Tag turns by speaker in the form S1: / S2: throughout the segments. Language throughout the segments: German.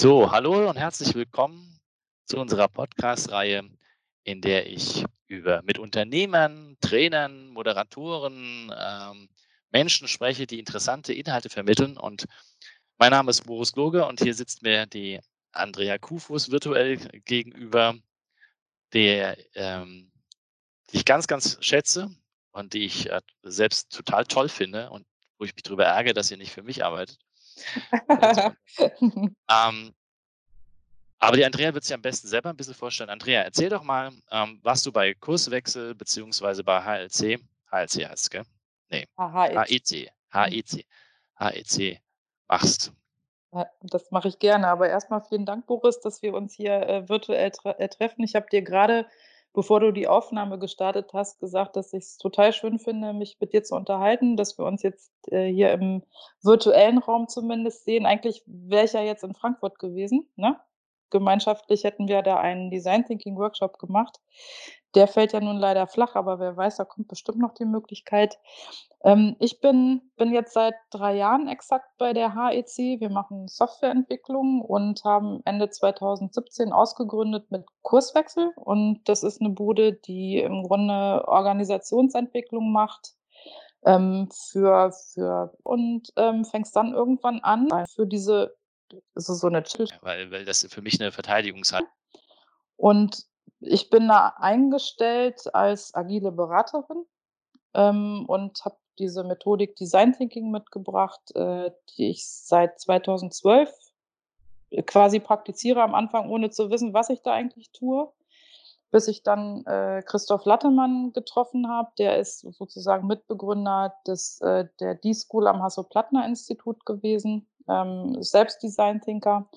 S1: So, hallo und herzlich willkommen zu unserer Podcast-Reihe, in der ich über mit Unternehmern, Trainern, Moderatoren, ähm, Menschen spreche, die interessante Inhalte vermitteln. Und mein Name ist Boris Loge und hier sitzt mir die Andrea Kufus virtuell gegenüber, der, ähm, die ich ganz, ganz schätze und die ich äh, selbst total toll finde und wo ich mich darüber ärgere, dass ihr nicht für mich arbeitet. ähm, aber die Andrea wird sich am besten selber ein bisschen vorstellen. Andrea, erzähl doch mal, ähm, was du bei Kurswechsel beziehungsweise bei HLC, HLC heißt es, gell? Nee, HEC, HEC, HEC machst.
S2: Das mache ich gerne. Aber erstmal vielen Dank, Boris, dass wir uns hier äh, virtuell tre äh, treffen. Ich habe dir gerade, bevor du die Aufnahme gestartet hast, gesagt, dass ich es total schön finde, mich mit dir zu unterhalten, dass wir uns jetzt äh, hier im virtuellen Raum zumindest sehen. Eigentlich wäre ich ja jetzt in Frankfurt gewesen, ne? Gemeinschaftlich hätten wir da einen Design Thinking Workshop gemacht. Der fällt ja nun leider flach, aber wer weiß, da kommt bestimmt noch die Möglichkeit. Ähm, ich bin, bin jetzt seit drei Jahren exakt bei der HEC. Wir machen Softwareentwicklung und haben Ende 2017 ausgegründet mit Kurswechsel. Und das ist eine Bude, die im Grunde Organisationsentwicklung macht. Ähm, für, für und ähm, fängst dann irgendwann an, für diese
S1: also so eine Chill. Weil, weil das für mich eine Verteidigungshat.
S2: Und ich bin da eingestellt als agile Beraterin ähm, und habe diese Methodik Design Thinking mitgebracht, äh, die ich seit 2012 quasi praktiziere am Anfang, ohne zu wissen, was ich da eigentlich tue, bis ich dann äh, Christoph Lattemann getroffen habe. Der ist sozusagen Mitbegründer des, äh, der D-School am Hasso-Plattner-Institut gewesen ähm, selbst Design Thinker.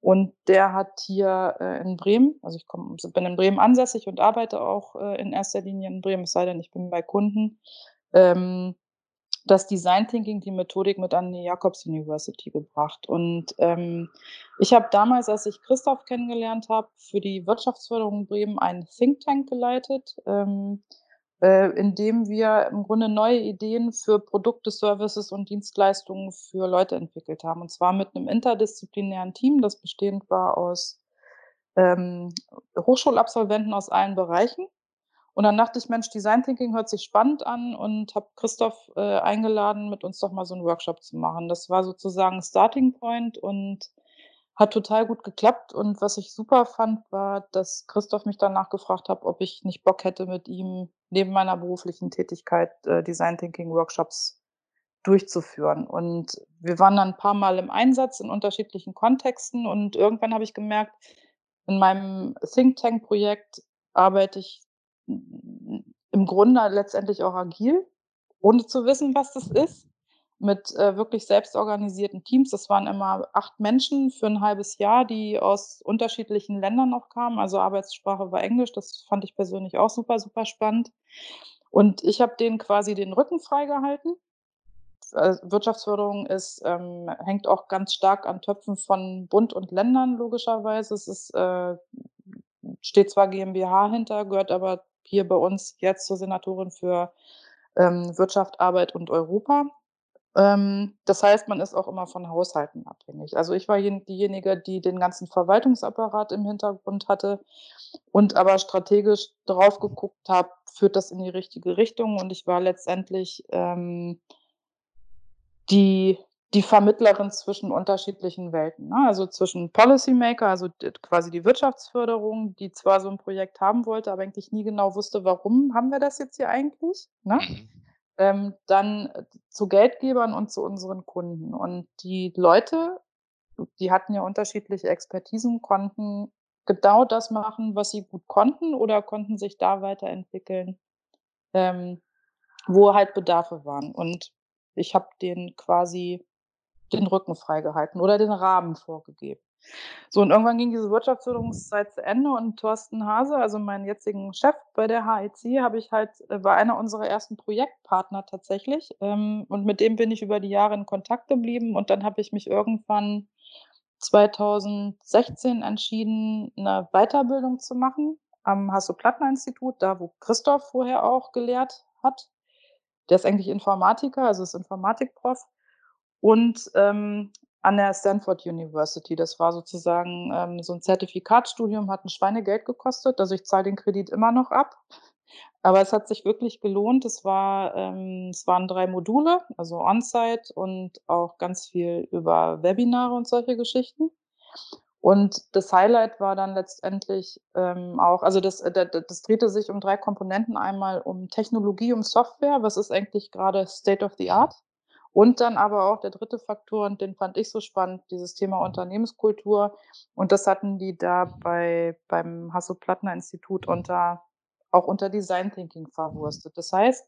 S2: Und der hat hier äh, in Bremen, also ich komm, bin in Bremen ansässig und arbeite auch äh, in erster Linie in Bremen, es sei denn, ich bin bei Kunden, ähm, das Design Thinking, die Methodik mit an die Jacobs University gebracht. Und ähm, ich habe damals, als ich Christoph kennengelernt habe, für die Wirtschaftsförderung Bremen einen Think Tank geleitet. Ähm, äh, indem wir im Grunde neue Ideen für Produkte, Services und Dienstleistungen für Leute entwickelt haben. Und zwar mit einem interdisziplinären Team, das bestehend war aus ähm, Hochschulabsolventen aus allen Bereichen. Und dann dachte ich, Mensch, Design Thinking hört sich spannend an und habe Christoph äh, eingeladen, mit uns doch mal so einen Workshop zu machen. Das war sozusagen Starting Point und hat total gut geklappt und was ich super fand, war, dass Christoph mich danach gefragt hat, ob ich nicht Bock hätte, mit ihm neben meiner beruflichen Tätigkeit äh, Design Thinking Workshops durchzuführen. Und wir waren dann ein paar Mal im Einsatz in unterschiedlichen Kontexten und irgendwann habe ich gemerkt, in meinem Think Tank Projekt arbeite ich im Grunde letztendlich auch agil, ohne zu wissen, was das ist mit äh, wirklich selbstorganisierten Teams. Das waren immer acht Menschen für ein halbes Jahr, die aus unterschiedlichen Ländern noch kamen. Also Arbeitssprache war Englisch. Das fand ich persönlich auch super, super spannend. Und ich habe denen quasi den Rücken freigehalten. Äh, Wirtschaftsförderung ist, ähm, hängt auch ganz stark an Töpfen von Bund und Ländern, logischerweise. Es ist, äh, steht zwar GmbH hinter, gehört aber hier bei uns jetzt zur Senatorin für ähm, Wirtschaft, Arbeit und Europa. Ähm, das heißt, man ist auch immer von Haushalten abhängig. Also ich war diejenige, die den ganzen Verwaltungsapparat im Hintergrund hatte und aber strategisch drauf geguckt habe, führt das in die richtige Richtung. Und ich war letztendlich ähm, die, die Vermittlerin zwischen unterschiedlichen Welten. Ne? Also zwischen Policymaker, also quasi die Wirtschaftsförderung, die zwar so ein Projekt haben wollte, aber eigentlich nie genau wusste, warum haben wir das jetzt hier eigentlich. Ne? Ähm, dann äh, zu Geldgebern und zu unseren Kunden. Und die Leute, die hatten ja unterschiedliche Expertisen, konnten genau das machen, was sie gut konnten oder konnten sich da weiterentwickeln, ähm, wo halt Bedarfe waren. Und ich habe denen quasi den Rücken freigehalten oder den Rahmen vorgegeben. So, und irgendwann ging diese Wirtschaftsförderungszeit zu Ende und Thorsten Hase, also meinen jetzigen Chef bei der HEC, habe ich halt, äh, war einer unserer ersten Projektpartner tatsächlich. Ähm, und mit dem bin ich über die Jahre in Kontakt geblieben. Und dann habe ich mich irgendwann 2016 entschieden, eine Weiterbildung zu machen am Hasso-Plattner-Institut, da wo Christoph vorher auch gelehrt hat. Der ist eigentlich Informatiker, also ist Informatikprof. Und ähm, an der Stanford University. Das war sozusagen ähm, so ein Zertifikatsstudium, hat ein Schweinegeld gekostet. Also ich zahle den Kredit immer noch ab. Aber es hat sich wirklich gelohnt. Es war, ähm, es waren drei Module, also On-Site und auch ganz viel über Webinare und solche Geschichten. Und das Highlight war dann letztendlich ähm, auch, also das, äh, das, das drehte sich um drei Komponenten. Einmal um Technologie, um Software, was ist eigentlich gerade State of the Art. Und dann aber auch der dritte Faktor, und den fand ich so spannend, dieses Thema Unternehmenskultur. Und das hatten die da bei, beim Hasso-Plattner-Institut unter, auch unter Design Thinking verwurstet. Das heißt,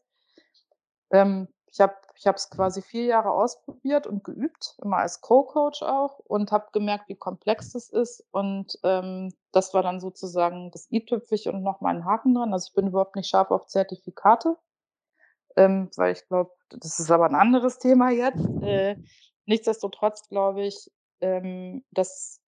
S2: ähm, ich habe es quasi vier Jahre ausprobiert und geübt, immer als Co-Coach auch und habe gemerkt, wie komplex das ist. Und ähm, das war dann sozusagen das i-Tüpfig und noch mal ein Haken dran. Also ich bin überhaupt nicht scharf auf Zertifikate, ähm, weil ich glaube, das ist aber ein anderes Thema jetzt. Äh, nichtsdestotrotz glaube ich, ähm, dass,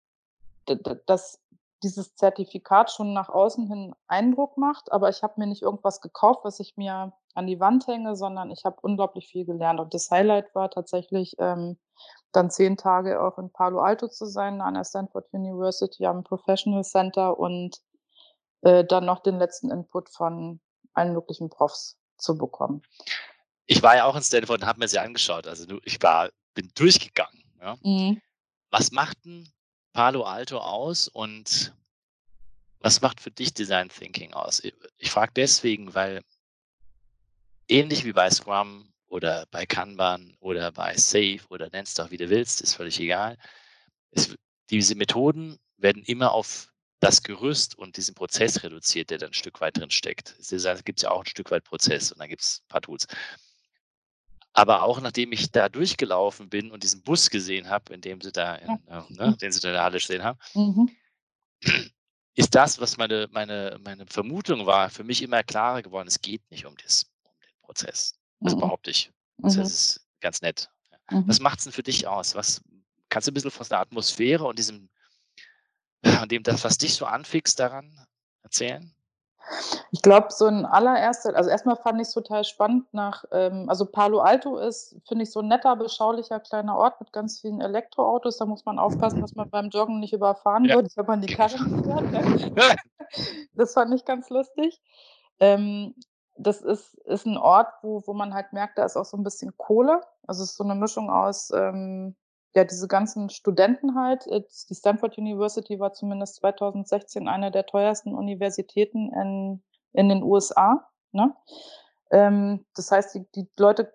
S2: dass dieses Zertifikat schon nach außen hin Eindruck macht, aber ich habe mir nicht irgendwas gekauft, was ich mir an die Wand hänge, sondern ich habe unglaublich viel gelernt. Und das Highlight war tatsächlich, ähm, dann zehn Tage auch in Palo Alto zu sein, an der Stanford University am Professional Center und äh, dann noch den letzten Input von allen möglichen Profs zu bekommen.
S1: Ich war ja auch in Stanford und habe mir sie angeschaut. Also ich war, bin durchgegangen. Ja. Mhm. Was macht denn Palo Alto aus und was macht für dich Design Thinking aus? Ich frage deswegen, weil ähnlich wie bei Scrum oder bei Kanban oder bei Safe oder nennst auch wie du willst, ist völlig egal. Es, diese Methoden werden immer auf das Gerüst und diesen Prozess reduziert, der dann ein Stück weit drin steckt. Es gibt ja auch ein Stück weit Prozess und dann gibt es ein paar Tools. Aber auch nachdem ich da durchgelaufen bin und diesen Bus gesehen habe, in dem sie da, in, äh, ne, den sie da in der Halle stehen haben, mhm. ist das, was meine, meine, meine Vermutung war, für mich immer klarer geworden. Es geht nicht um, das, um den Prozess. Das mhm. behaupte ich. Das mhm. ist ganz nett. Mhm. Was macht es denn für dich aus? Was kannst du ein bisschen von der Atmosphäre und diesem, und dem, das, was dich so anfixt daran erzählen?
S2: Ich glaube, so ein allererster, also erstmal fand ich es total spannend nach, ähm, also Palo Alto ist, finde ich, so ein netter, beschaulicher kleiner Ort mit ganz vielen Elektroautos. Da muss man aufpassen, dass man beim Joggen nicht überfahren ja. wird, wenn man die Karre nicht hört. Ne? das fand ich ganz lustig. Ähm, das ist, ist ein Ort, wo, wo man halt merkt, da ist auch so ein bisschen Kohle. Also es ist so eine Mischung aus ähm, ja, diese ganzen Studenten halt, äh, die Stanford University war zumindest 2016 eine der teuersten Universitäten in, in den USA. Ne? Ähm, das heißt, die, die Leute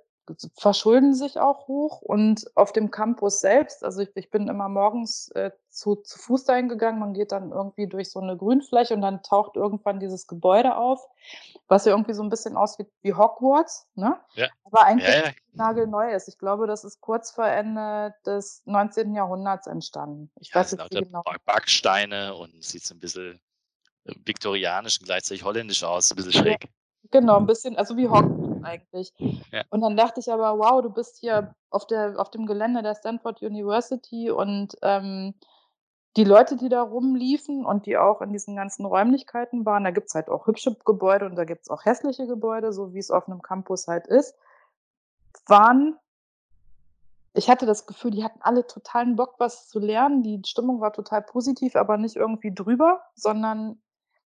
S2: verschulden sich auch hoch und auf dem Campus selbst, also ich, ich bin immer morgens äh, zu, zu Fuß dahin gegangen, man geht dann irgendwie durch so eine Grünfläche und dann taucht irgendwann dieses Gebäude auf, was ja irgendwie so ein bisschen aussieht wie Hogwarts, ne? Ja. aber eigentlich ja, ja. nagelneu ist. Ich glaube, das ist kurz vor Ende des 19. Jahrhunderts entstanden. Ich
S1: ja, weiß jetzt nicht genau. Backsteine und sieht so ein bisschen äh, viktorianisch und gleichzeitig holländisch aus, ein bisschen schräg.
S2: Genau, ein bisschen, also wie Hogwarts eigentlich. Ja. Und dann dachte ich aber, wow, du bist hier auf, der, auf dem Gelände der Stanford University und ähm, die Leute, die da rumliefen und die auch in diesen ganzen Räumlichkeiten waren, da gibt es halt auch hübsche Gebäude und da gibt es auch hässliche Gebäude, so wie es auf einem Campus halt ist, waren, ich hatte das Gefühl, die hatten alle totalen Bock, was zu lernen. Die Stimmung war total positiv, aber nicht irgendwie drüber, sondern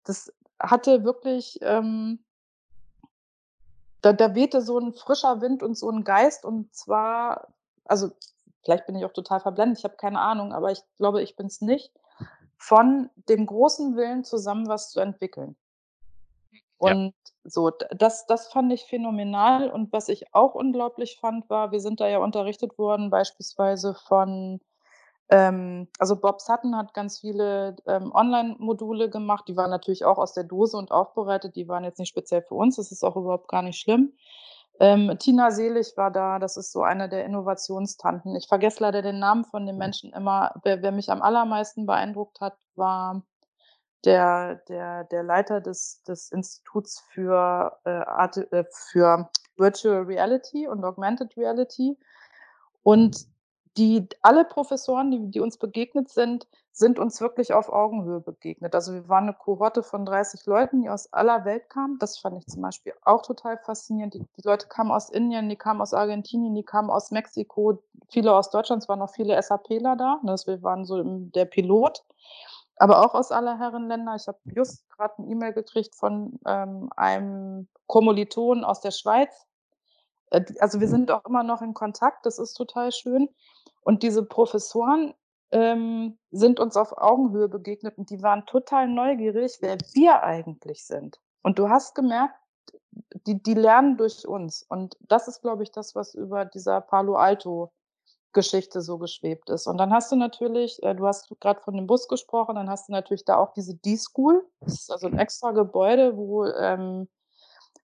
S2: das hatte wirklich ähm, da, da wehte so ein frischer Wind und so ein Geist und zwar, also vielleicht bin ich auch total verblendet, ich habe keine Ahnung, aber ich glaube, ich bin es nicht, von dem großen Willen zusammen was zu entwickeln. Und ja. so, das, das fand ich phänomenal. Und was ich auch unglaublich fand, war, wir sind da ja unterrichtet worden, beispielsweise von ähm, also Bob Sutton hat ganz viele ähm, Online-Module gemacht. Die waren natürlich auch aus der Dose und aufbereitet. Die waren jetzt nicht speziell für uns. Das ist auch überhaupt gar nicht schlimm. Ähm, Tina Selig war da. Das ist so eine der Innovationstanten. Ich vergesse leider den Namen von den Menschen immer. Wer, wer mich am allermeisten beeindruckt hat, war der, der, der Leiter des, des Instituts für, äh, Art, äh, für Virtual Reality und Augmented Reality. Und die alle Professoren, die die uns begegnet sind, sind uns wirklich auf Augenhöhe begegnet. Also, wir waren 'ne Kohorte von 30 Leuten, die aus aller Welt kamen. Das fand ich zum Beispiel auch total faszinierend. Die die Leute kamen aus Indien, die kamen aus Argentinien, die kamen aus Mexiko, viele aus Deutschland. Es waren auch viele SAPler da, ne? Also, wir waren so der Pilot, aber auch aus aller Herren Länder. Ich habe just grad 'ne E-Mail gekriegt von, ähm, einem Kommilitonen aus der Schweiz. Äh, also, wir sind auch immer noch in Kontakt, das ist total schön. Und diese Professoren, ähm, sind uns auf Augenhöhe begegnet und die waren total neugierig, wer wir eigentlich sind. Und du hast gemerkt, die die lernen durch uns. Und das ist, glaube ich, das, was über dieser Palo-Alto-Geschichte so geschwebt ist. Und dann hast du natürlich äh, du hast grad von dem Bus gesprochen, dann hast du natürlich da auch diese D-School. Das ist also 'n extra Gebäude, wo, ähm,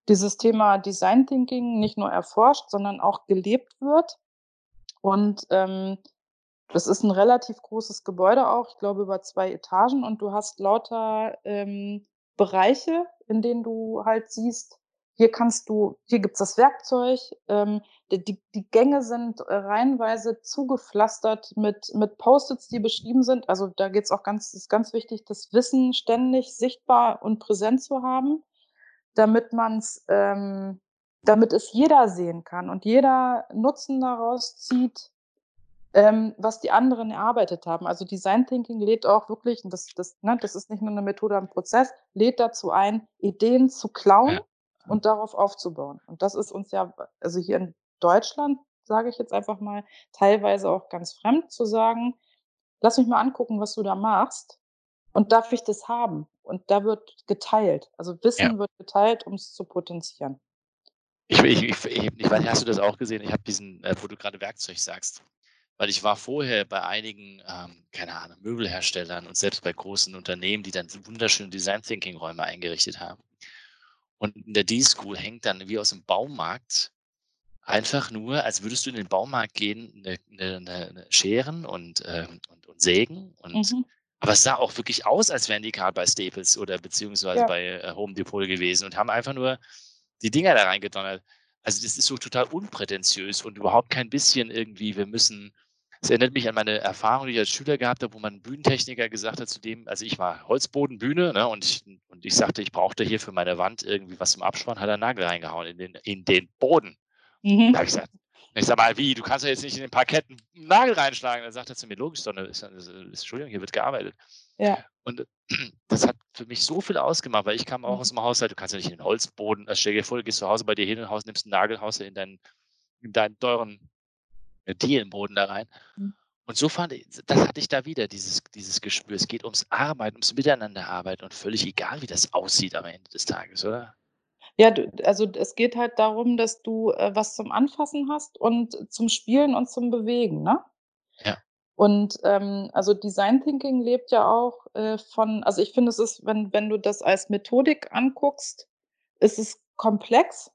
S2: dieses Thema Design Thinking nicht nur erforscht, sondern auch gelebt wird. Und, ähm, das ist 'n relativ großes Gebäude auch, ich glaube über 2 Etagen und du hast lauter, ähm, Bereiche, in denen du halt siehst, hier kannst du hier gibt's das Werkzeug, ähm, die die Gänge sind, äh, reihenweise zugepflastert mit mit Post-its, die beschrieben sind. Also, da geht's auch ganz ist ganz wichtig, das Wissen ständig sichtbar und präsent zu haben, damit man's ähm, damit es jeder sehen kann und jeder Nutzen daraus zieht, ähm, was die anderen erarbeitet haben. Also, Design Thinking lädt auch wirklich und das das ne, das ist nicht nur 'ne Methode am Prozess, lädt dazu ein, Ideen zu klauen und darauf aufzubauen. Und das ist uns ja also, hier in Deutschland, sage ich jetzt einfach mal, teilweise auch ganz fremd zu sagen: „Lass mich mal angucken, was du da machst und darf ich das haben?“ Und da wird geteilt. Also,
S1: Ja.
S2: Wissen wird geteilt, um's zu potenzieren.
S1: Ich ich ich ich weiß nicht, hast du das auch gesehen? Ich habe diesen äh, wo du grade Werkzeug sagst. Weil ich war vorher bei einigen, ähm, keine Ahnung, Möbelherstellern und selbst bei großen Unternehmen, die dann wunderschöne Design Thinking Räume eingerichtet haben. Und in der D-School hängt dann wie aus'm Baumarkt einfach nur, als würdest du in den Baumarkt gehen, 'ne 'ne 'ne 'ne Scheren und, ähm und und Sägen und
S2: Mhm.
S1: Aber es sah auch wirklich aus, als wären die grad bei Staples oder beziehungsweise
S2: Ja.
S1: bei, äh, Home Depot gewesen und haben einfach nur die Dinger da reingedonnert. Also, das ist so total unprätentiös und überhaupt kein bisschen irgendwie, wir müssen es erinnert mich an meine Erfahrung, die ich als Schüler gehabt habe, wo mein Bühnentechniker gesagt hat zu dem also, ich war Holzboden, Bühne, ne, und ich und ich sagte, ich brauchte hier für meine Wand irgendwie was zum Abspannen, hat er 'n Nagel reingehauen in den in den Boden. Da
S2: Mhm.
S1: habe ich gesagt ich sage mal: „Wie, du kannst doch jetzt nicht in den Parkett 'n Nagel reinschlagen?“ Dann sagt er zu mir: „Logisch, Sonne, ist ja ist Entschuldigung, hier wird gearbeitet.“
S2: Ja.
S1: Und das hat für mich so viel ausgemacht, weil ich kam auch
S2: Mhm.
S1: aus'm Haushalt, du kannst ja nicht in den Holzboden also, stell dir vor, du gehst zu Hause bei dir hin und haust nimmst 'n Nagel, haust du in deinen in deinen teuren, Dielenboden da rein.
S2: Mhm.
S1: Und so fand i das hatte ich da wieder, dieses dieses Gespür. Es geht ums Arbeiten, ums Miteinanderarbeiten und völlig egal, wie das aussieht am Ende des Tages, oder?
S2: Ja, du also, es geht halt darum, dass du, äh, was zum Anfassen hast und zum Spielen und zum Bewegen, ne?
S1: Ja.
S2: Und, ähm, also, Design Thinking lebt ja auch, äh, von also, ich finde, es ist, wenn wenn du das als Methodik anguckst, ist es komplex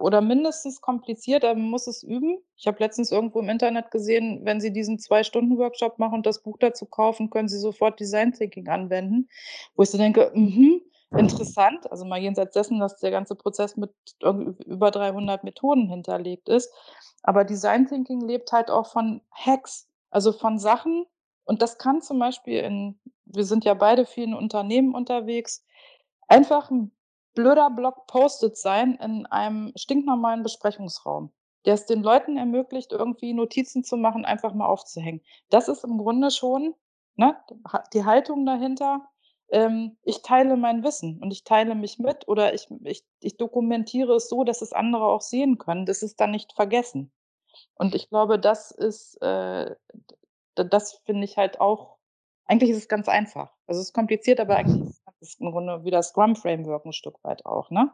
S2: oder mindestens kompliziert, aber man muss es üben. Ich habe letztens irgendwo im Internet gesehen, wenn Sie diesen 2-Stunden-Workshop machen und das Buch dazu kaufen, können Sie sofort Design Thinking anwenden, wo ich so denke: „Mhm, interessant.“ Also, mal jenseits dessen, dass der ganze Prozess mit über 300 Methoden hinterlegt ist. Aber Design Thinking lebt halt auch von Hacks, also, von Sachen und das kann zum Beispiel in wir sind ja beide viel in Unternehmen unterwegs, einfach 'n blöder Block Post-its sein in einem stinknormalen Besprechungsraum, der es den Leuten ermöglicht, irgendwie Notizen zu machen, einfach mal aufzuhängen. Das ist im Grunde schon, ne, die Haltung dahinter, ähm, ich teile mein Wissen und ich teile mich mit oder ich ich ich dokumentiere es so, dass es andere auch sehen können. Das ist dann nicht vergessen. Und
S1: Mhm.
S2: ich glaube, das ist, äh das finde ich halt auch eigentlich ist es ganz einfach. Also, es ist kompliziert, aber eigentlich ist es im Grunde wie das Scrum Framework 'n Stück weit auch, ne?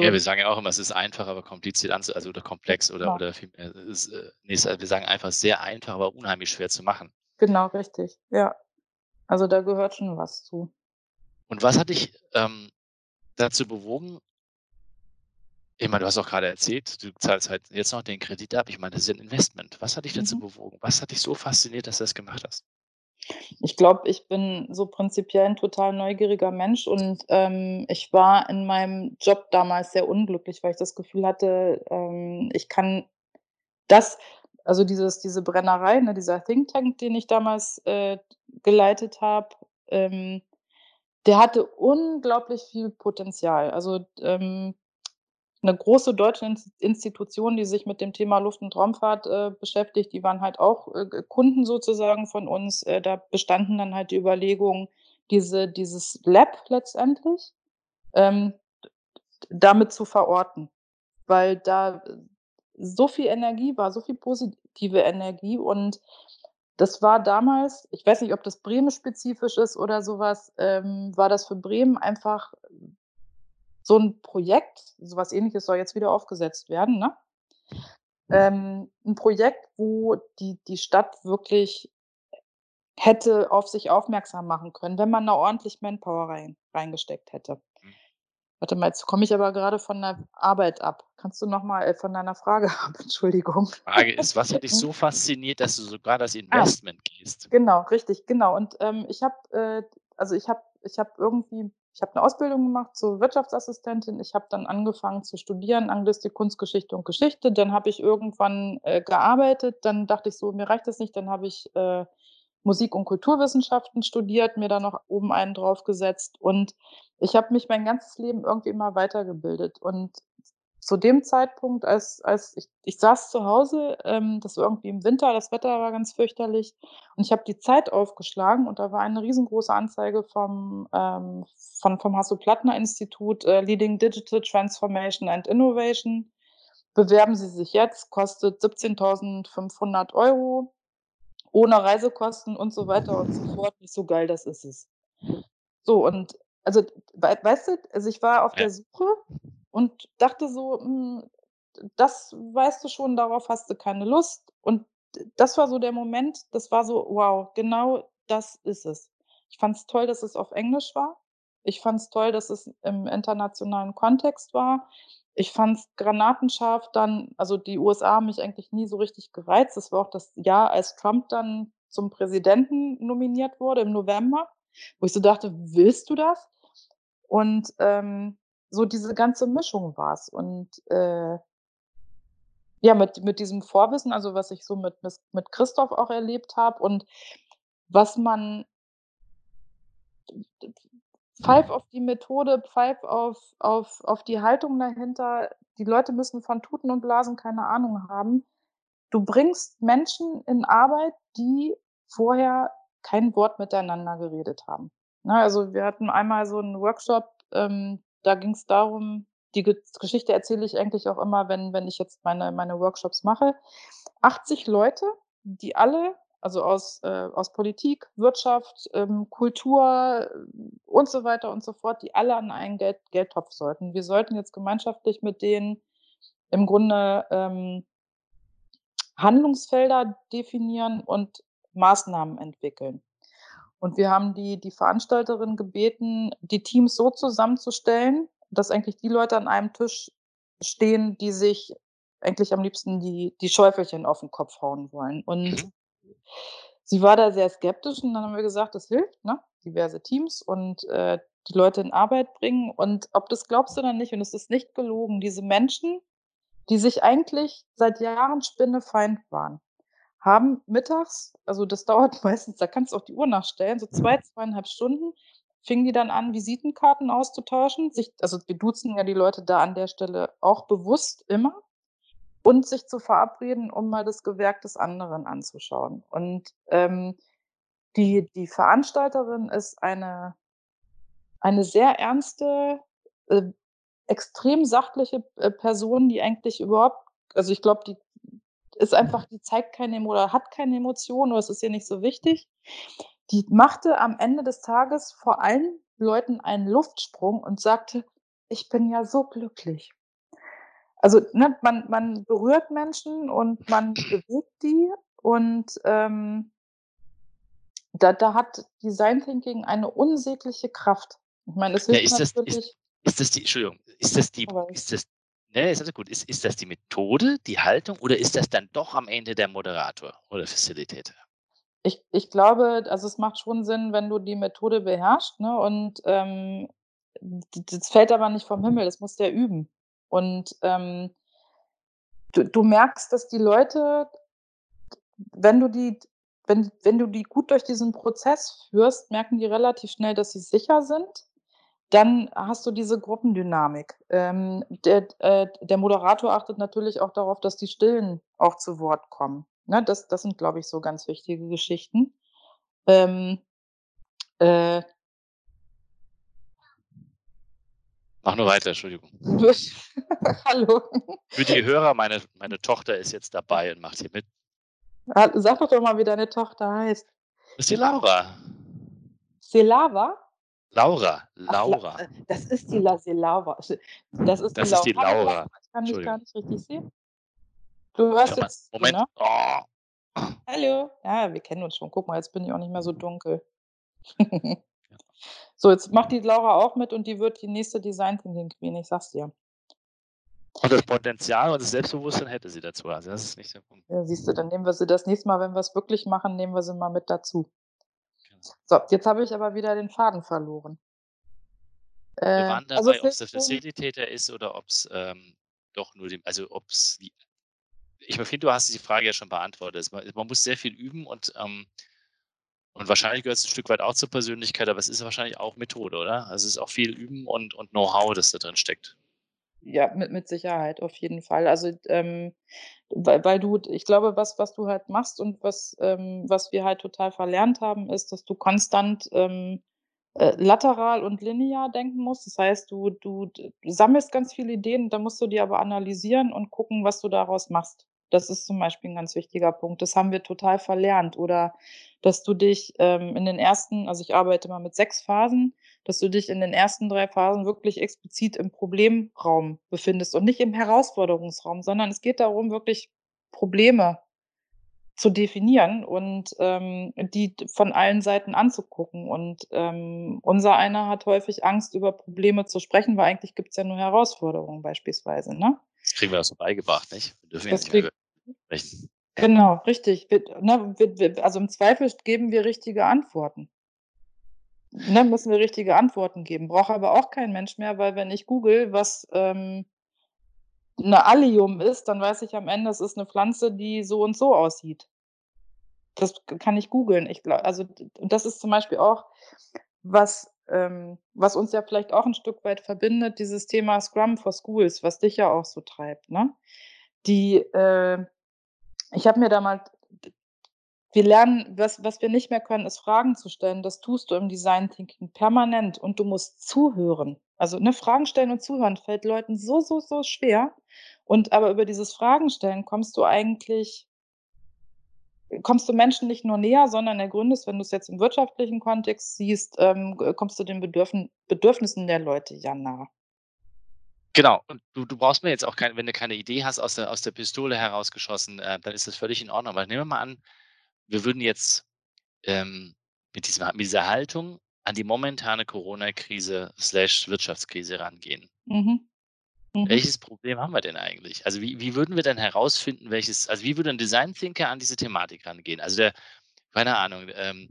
S1: Ja,
S2: Also
S1: wir sagen ja auch immer, es ist einfach, aber kompliziert anzu also, oder komplex oder
S2: Genau.
S1: oder vielmehr es ist, äh ne, es wir sagen einfach sehr einfach, aber unheimlich schwer zu machen.
S2: Genau, richtig, ja. Also, da gehört schon was zu.
S1: Und was hat dich, ähm, dazu bewogen ich meine, du hast auch grade erzählt, du zahlst halt jetzt noch den Kredit ab. Ich meine, das ist ja 'n Investment. Was hat dich dazu
S2: Mhm.
S1: bewogen? Was hat dich so fasziniert, dass du das gemacht hast?
S2: Ich glaube, ich bin so prinzipiell 'n total neugieriger Mensch und, ähm, ich war in meinem Job damals sehr unglücklich, weil ich das Gefühl hatte, ähm, ich kann das also dieses diese Brennerei, ne, dieser Think Tank, den ich damals, äh, geleitet habe, ähm, der hatte unglaublich viel Potenzial. Also, ähm, 'ne große deutsche Ins Institution, die sich mit dem Thema Luft und Raumfahrt, äh, beschäftigt, die waren halt auch, äh, Kunden sozusagen von uns. Äh, da bestanden dann halt die Überlegungen, diese dieses Lab letztendlich, ähm, damit zu verorten, weil da, äh, so viel Energie war, so viel positive Energie und das war damals ich weiß nicht, ob das Bremen-spezifisch ist oder so was, ähm, war das für Bremen einfach so 'n Projekt so was Ähnliches soll jetzt wieder aufgesetzt werden, ne? Ähm, 'n Projekt, wo die die Stadt wirklich hätte auf sich aufmerksam machen können, wenn man da ordentlich Manpower rein reingesteckt hätte. Warte mal, jetzt komme ich aber grade von der Arbeit ab. Kannst du noch mal äh, von deiner Frage ab, Entschuldigung.
S1: Frage ist, was hat dich so fasziniert, dass du sogar das
S2: Ah.
S1: Investment gehst?
S2: Genau, richtig, genau. Und, ähm, ich habe, äh also, ich habe ich habe irgendwie ich habe 'ne Ausbildung gemacht zur Wirtschaftsassistentin. Ich habe dann angefangen zu studieren, Anglistik, Kunstgeschichte und Geschichte. Dann habe ich irgendwann, äh, gearbeitet. Dann dachte ich so: „Mir reicht das nicht.“ Dann habe ich, äh, Musik und Kulturwissenschaften studiert, mir da noch oben einen draufgesetzt. Und ich habe mich mein ganzes Leben irgendwie immer weitergebildet. Und zu dem Zeitpunkt, als als ich ich saß zu Hause, ähm, das war irgendwie im Winter, das Wetter war ganz fürchterlich und ich habe die Zeit aufgeschlagen und da war eine riesengroße Anzeige vom, ähm von vom Hasso-Plattner-Institut, äh, „Leading Digital Transformation and Innovation“. Bewerben Sie sich jetzt, kostet 17.500 €, ohne Reisekosten und so weiter und so fort. Ich so: „Geil, das ist es.“ So und also, wei weißt du, also, ich war auf
S1: Ja.
S2: der Suche und dachte so: „Hm, das weißt du schon, darauf hast du keine Lust.“ Und das war so der Moment, das war so: „Wow, genau das ist es.“ Ich fand's toll, dass es auf Englisch war. Ich fand's toll, dass es im internationalen Kontext war. Ich fand's granatenscharf dann also, die USA haben mich eigentlich nie so richtig gereizt. Das war auch das Jahr, als Trump dann zum Präsidenten nominiert wurde im November, wo ich so dachte: „Willst du das?“ Und, ähm, so diese ganze Mischung war's. Und, äh ja, mit mit diesem Vorwissen, also, was ich so mit mit Christoph auch erlebt habe und was man pfeife auf die Methode, pfeife auf auf auf die Haltung dahinter. Die Leute müssen von Tuten und Blasen keine Ahnung haben. Du bringst Menschen in Arbeit, die vorher kein Wort miteinander geredet haben. Ne, also, wir hatten einmal so 'n Workshop, ähm, da ging's darum die Ge Geschichte erzähle ich eigentlich auch immer, wenn wenn ich jetzt meine meine Workshops mache. 80 Leute, die alle also, aus äh, aus Politik, Wirtschaft, ähm, Kultur und so weiter und so fort, die alle an einen Geld Geldtopf sollten. Wir sollten jetzt gemeinschaftlich mit denen im Grunde, ähm Handlungsfelder definieren und Maßnahmen entwickeln. Und wir haben die die Veranstalterin gebeten, die Teams so zusammenzustellen, dass eigentlich die Leute an einem Tisch stehen, die sich eigentlich am liebsten die die Schäufelchen auf 'n Kopf hauen wollen. Und
S1: Mhm.
S2: sie war da sehr skeptisch und dann haben wir gesagt, das hilft, ne, diverse Teams und, äh, die Leute in Arbeit bringen. Und ob du's glaubst oder nicht, und es ist nicht gelogen, diese Menschen, die sich eigentlich seit Jahren spinnefeind waren, haben mittags also, das dauert meistens da kannst du auch die Uhr nachstellen, so 2, 2,5 Stunden, fingen die dann an, Visitenkarten auszutauschen, sich also, wir duzen ja die Leute da an der Stelle auch bewusst immer und sich zu verabreden, um mal das Gewerk des anderen anzuschauen. Und, ähm, die die Veranstalterin ist eine eine sehr ernste, äh, extrem sachliche, äh, Person, die eigentlich überhaupt also, ich glaube, die ist einfach die zeigt keine oder hat keine Emotionen oder es ist ihr nicht so wichtig. Die machte am Ende des Tages vor allen Leuten einen Luftsprung und sagte: „Ich bin ja so glücklich.“ Also, ne, man man berührt Menschen und man bewegt die und, ähm da da hat Design Thinking eine unsägliche Kraft. Ich meine, es
S1: Ja,
S2: hilft
S1: ist das ist
S2: natürlich
S1: ist das die Entschuldigung, ist das die ist das ne, ist alles gut. Ist ist das die Methode, die Haltung oder ist das dann doch am Ende der Moderator oder Facilitator?
S2: Ich ich glaube, also, es macht schon Sinn, wenn du die Methode beherrschst, ne, und, ähm, das fällt aber nicht vom Himmel, das musst du ja üben. Und, ähm du du merkst, dass die Leute wenn du die wenn wenn du die gut durch diesen Prozess führst, merken die relativ schnell, dass sie sicher sind. Dann hast du diese Gruppendynamik. Ähm, der äh, der Moderator achtet natürlich auch darauf, dass die Stillen auch zu Wort kommen, ne? Das das sind, glaube ich, so ganz wichtige Geschichten. Ähm, äh
S1: Mach nur weiter, Entschuldigung.
S2: Hallo.
S1: Für die Hörer, meine meine Tochter ist jetzt dabei und macht hier mit.
S2: Ah, sag doch doch mal, wie deine Tochter heißt.
S1: Das ist die Laura.
S2: Selava?
S1: Laura,
S2: Ach, La
S1: Laura.
S2: äh, das ist die La Selava. Das ist die
S1: Das ist die
S2: Laura.
S1: Laura.
S2: Ich kann dich gar nicht richtig sehen. Du hörst jetzt
S1: Moment.
S2: ne?
S1: Oh.
S2: Hallo. Ja, wir kennen uns schon. Guck mal, jetzt bin ich auch nicht mehr so dunkel. So, jetzt macht die Laura auch mit und die wird die nächste Design Thinking Queen, ich sage es dir.
S1: Und das Potenzial und das Selbstbewusstsein hätte sie dazu. Also, das ist nicht der Punkt.
S2: Ja, siehst du, dann nehmen wir sie das nächste Mal, wenn wir's wirklich machen, nehmen wir sie mal mit dazu. So, jetzt habe ich aber wieder den Faden verloren.
S1: Wir
S2: Äh,
S1: waren
S2: also
S1: dabei,
S2: es
S1: der Facilitator ist oder ob's, ähm, doch nur dem also, ob's die ich finde, du hast die Frage ja schon beantwortet. Es ma man muss sehr viel üben und, ähm und wahrscheinlich gehört's 'n Stück weit auch zur Persönlichkeit, aber es ist wahrscheinlich auch Methode, oder? Also, es ist auch viel Üben und und Know-how, das da drin steckt.
S2: Ja, mit mit Sicherheit, auf jeden Fall. Also, ähm, weil weil du ich glaube, was was du halt machst und was ähm, was wir halt total verlernt haben, ist, dass du konstant, ähm, äh, lateral und linear denken musst. Das heißt, du du sammelst ganz viele Ideen, dann musst du die aber analysieren und gucken, was du daraus machst. Das ist zum Beispiel 'n ganz wichtiger Punkt. Das haben wir total verlernt. Oder, dass du dich, ähm, in den ersten also, ich arbeite immer mit 6 Phasen, dass du dich in den ersten 3 Phasen wirklich explizit im Problemraum befindest und nicht im Herausforderungsraum, sondern es geht darum, wirklich Probleme zu definieren und, ähm, die von allen Seiten anzugucken. Und, ähm, unser einer hat häufig Angst, über Probleme zu sprechen, weil eigentlich gibt's ja nur Herausforderungen beispielsweise, ne?
S1: Das kriegen wir auch so beigebracht, nicht? Wir dürfen ja
S2: Das
S1: nicht mehr
S2: krieg
S1: sprechen.
S2: Genau, richtig. Wir ne, wir also, im Zweifel geben wir richtige Antworten. Ne, müssen wir richtige Antworten geben. Braucht aber auch kein Mensch mehr, weil wenn ich google, was, ähm 'ne Allium ist, dann weiß ich am Ende, es ist 'ne Pflanze, die so und so aussieht. Das kann ich googeln. Ich glau also, und das ist zum Beispiel auch was ähm, was uns ja vielleicht auch 'n Stück weit verbindet, dieses Thema Scrum for Schools, was dich ja auch so treibt, ne? Die, äh ich habe mir da mal d d wir lernen was was wir nicht mehr können, ist Fragen zu stellen. Das tust du im Design Thinking permanent und du musst zuhören. Also, ne, Fragen stellen und zuhören fällt Leuten so, so, so schwer. Und aber über dieses Fragen stellen kommst du eigentlich kommst du Menschen nicht nur näher, sondern ergründest, wenn du's jetzt im wirtschaftlichen Kontext siehst, ähm, g kommst du den Bedürfen Bedürfnissen der Leute ja nah.
S1: Genau. Und du du brauchst mir jetzt auch kein wenn du keine Idee hast aus der aus der Pistole herausgeschossen, äh, dann ist das völlig in Ordnung. Aber nehmen wir mal an, wir würden jetzt, ähm, mit dieser mit dieser Haltung an die momentane Corona-Krise Slash Wirtschaftskrise rangehen.
S2: Mhm. Mhm.
S1: Welches Problem haben wir denn eigentlich? Also, wie wie würden wir denn herausfinden, welches also, wie würde 'n Design Thinker an diese Thematik rangehen? Also, der keine Ahnung, ähm,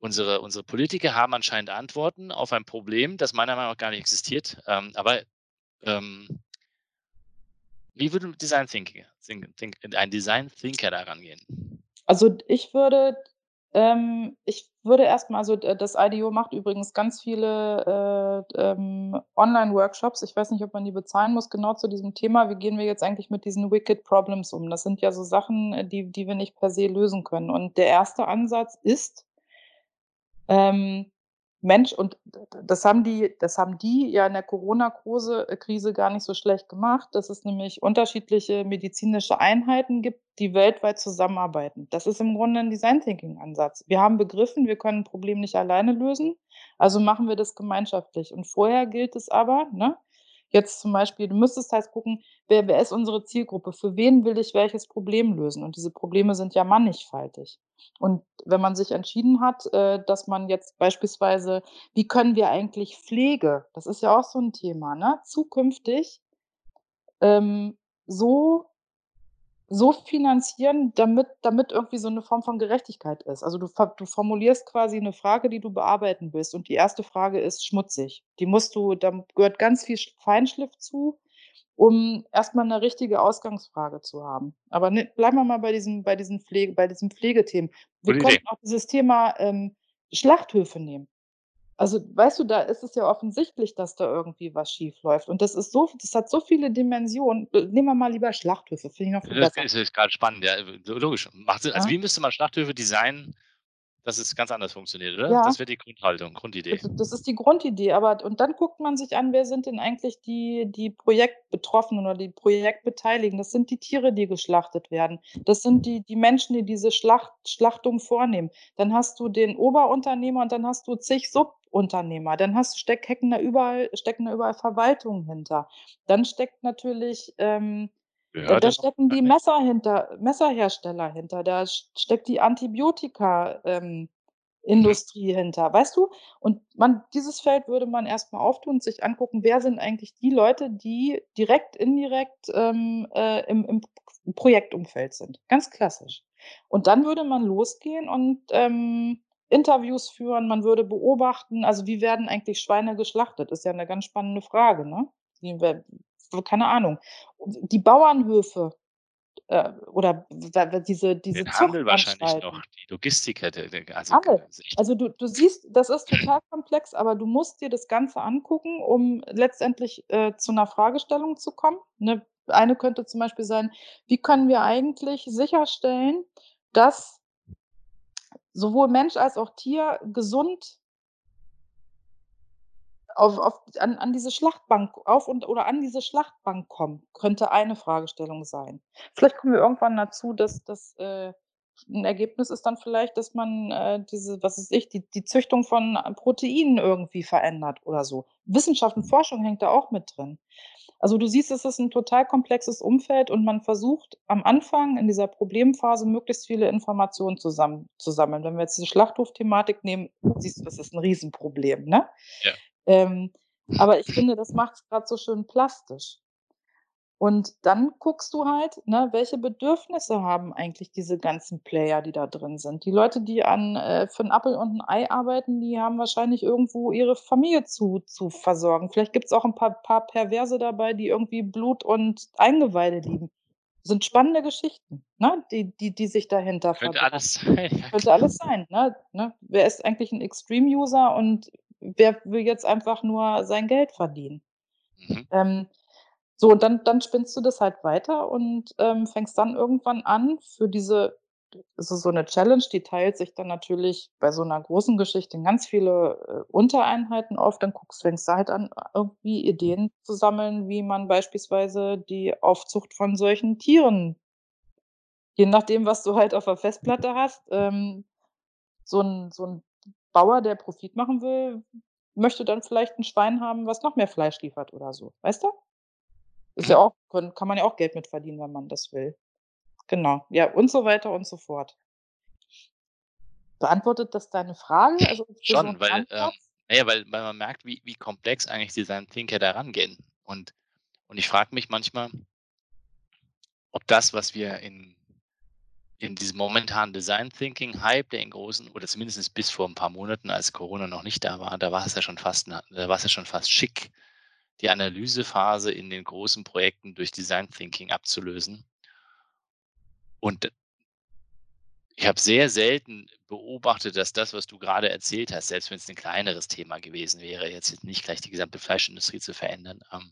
S1: unsere unsere Politiker haben anscheinend Antworten auf ein Problem, das meiner Meinung nach gar nicht existiert. Ähm, aber, ähm wie würde 'n Design Thinking think ein Design Thinker da rangehen?
S2: Also, ich würde ähm, ich würde erst mal also, das IDEO macht übrigens ganz viele, äh, ähm, Online-Workshops. Ich weiß nicht, ob man die bezahlen muss, genau zu diesem Thema. Wie gehen wir jetzt eigentlich mit diesen Wicked Problems um? Das sind ja so Sachen, äh, die die wir nicht per se lösen können. Und der 1. Ansatz ist ähm, Mensch und das haben die das haben die ja in der Corona-Krose äh, gar nicht so schlecht gemacht, dass es nämlich unterschiedliche medizinische Einheiten gibt, die weltweit zusammenarbeiten. Das ist im Grunde 'n Design Thinking Ansatz. Wir haben begriffen, wir können 'n Problem nicht alleine lösen, also machen wir das gemeinschaftlich. Und vorher gilt es aber, ne jetzt zum Beispiel, du müsstest halt gucken, wer wer ist unsere Zielgruppe? Für wen will ich welches Problem lösen? Und diese Probleme sind ja mannigfaltig. Und wenn man sich entschieden hat, äh, dass man jetzt beispielsweise wie können wir eigentlich Pflege das ist ja auch so 'n Thema, ne, zukünftig, ähm, so so finanzieren, damit damit irgendwie so 'ne Form von Gerechtigkeit ist. Also, du du formulierst quasi 'ne Frage, die du bearbeiten willst und die 1. Frage ist schmutzig. Die musst du da gehört ganz viel Sch Feinschliff zu, um erst mal 'ne richtige Ausgangsfrage zu haben. Aber ne, bleiben wir mal bei diesen bei diesen Pflege bei diesen Pflegethemen. Wir
S1: Gute
S2: könnten auch dieses Thema, ähm, Schlachthöfe nehmen. Also, weißt du, da ist es ja offensichtlich, dass da irgendwie was schiefläuft und das ist so das hat so viele Dimensionen. Äh, nehmen wir mal lieber Schlachthöfe, finde ich noch viel
S1: Das
S2: besser.
S1: ist grad spannend, ja, äh, logisch. Macht. Also,
S2: Ja.
S1: wie müsste man Schlachthöfe designen, dass es ganz anders funktioniert, oder?
S2: Ja.
S1: Das wäre die Grundhaltung, Grundidee.
S2: D das ist die Grundidee, aber und dann guckt man sich an, wer sind denn eigentlich die die Projektbetroffenen oder die Projektbeteiligten? Das sind die Tiere, die geschlachtet werden. Das sind die die Menschen, die diese Schlacht Schlachtung vornehmen. Dann hast du den Oberunternehmer und dann hast du zig Subunternehmer. Dann hast steck hecken da überall stecken da überall Verwaltungen hinter. Dann steckt natürlich, ähm da da stecken die. Messer hinter Messerhersteller hinter, da st steckt die Antibiotika ähm,
S1: Mhm.
S2: Industrie hinter, weißt du? Und man dieses Feld würde man erst mal auftun und sich angucken, wer sind eigentlich die Leute, die direkt, indirekt, ähm, äh, im im Projektumfeld sind, ganz klassisch. Und dann würde man losgehen und, ähm, Interviews führen, man würde beobachten, also, wie werden eigentlich Schweine geschlachtet? Ist ja 'ne ganz spannende Frage, ne? Keine Ahnung. Die Bauernhöfe, äh, oder diese diese
S1: Den Handel wahrscheinlich noch, die Logistikkette, de also, g
S2: Alle.
S1: ist echt
S2: Also, du du siehst, das ist total komplex, aber du musst dir das Ganze angucken, um letztendlich, äh, zu 'ner Fragestellung zu kommen, ne? Eine könnte zum Beispiel sein: Wie können wir eigentlich sicherstellen, dass sowohl Mensch als auch Tier gesund auf auf an an diese Schlachtbank auf und oder an diese Schlachtbank kommen, könnte eine Fragestellung sein. Vielleicht kommen wir irgendwann dazu, dass dass, äh, 'n Ergebnis ist dann vielleicht, dass man, äh, diese, was weiß ich, die die Züchtung von Proteinen irgendwie verändert oder so. Wissenschaft und Forschung hängt da auch mit drin. Also, du siehst, es ist 'n total komplexes Umfeld und man versucht am Anfang in dieser Problemphase möglichst viele Informationen zusammen zu sammeln. Wenn wir jetzt diese Schlachthof-Thematik nehmen, siehst du, das ist 'n Riesenproblem, ne?
S1: Ja.
S2: Ähm, aber ich finde, das macht's grad so schön plastisch. Und dann guckst du halt, ne, welche Bedürfnisse haben eigentlich diese ganzen Player, die da drin sind? Die Leute, die an äh, für 'n Appel und 'n Ei arbeiten, die haben wahrscheinlich irgendwo ihre Familie zu zu versorgen. Vielleicht gibt's auch 'n paar paar Perverse dabei, die irgendwie Blut und Eingeweide lieben. Sind spannende Geschichten, ne, die die die sich dahinter
S1: Könnte alles sein, ja
S2: Könnte alles sein, ne ne? Wer ist eigentlich 'n Extreme User und wer will jetzt einfach nur sein Geld verdienen?
S1: Mhm.
S2: Ähm, so und dann dann spinnst du das halt weiter und, ähm, fängst dann irgendwann an für diese so so 'ne Challenge, die teilt sich dann natürlich bei so 'ner großen Geschichte in ganz viele, äh, Untereinheiten auf. Dann guckst fängst du halt an, irgendwie Ideen zu sammeln, wie man beispielsweise die Aufzucht von solchen Tieren je nachdem, was du halt auf der Festplatte hast, ähm, so 'n so 'n Bauer, der Profit machen will, möchte dann vielleicht 'n Schwein haben, was noch mehr Fleisch liefert oder so, weißt du? Ist ja auch könn kann man ja auch Geld mit verdienen, wenn man das will. Genau, ja, und so weiter und so fort. Beantwortet das deine Frage? Also,
S1: Schon, weil, ähm
S2: Ansatz?
S1: na ja, weil weil man merkt, wie wie komplex eigentlich Design Thinker da rangehen. Und und ich frage mich manchmal ob das, was wir in in diesem momentanen Design Thinking Hype, der in großen oder zumindest bis vor 'n paar Monaten, als Corona noch nicht da war, da war es ja schon fast da war's ja schon fast schick, die Analysephase in den großen Projekten durch Design Thinking abzulösen. Und ich habe sehr selten beobachtet, dass das, was du grade erzählt hast, selbst wenn's 'n kleineres Thema gewesen wäre, jetzt nicht gleich die gesamte Fleischindustrie zu verändern, ähm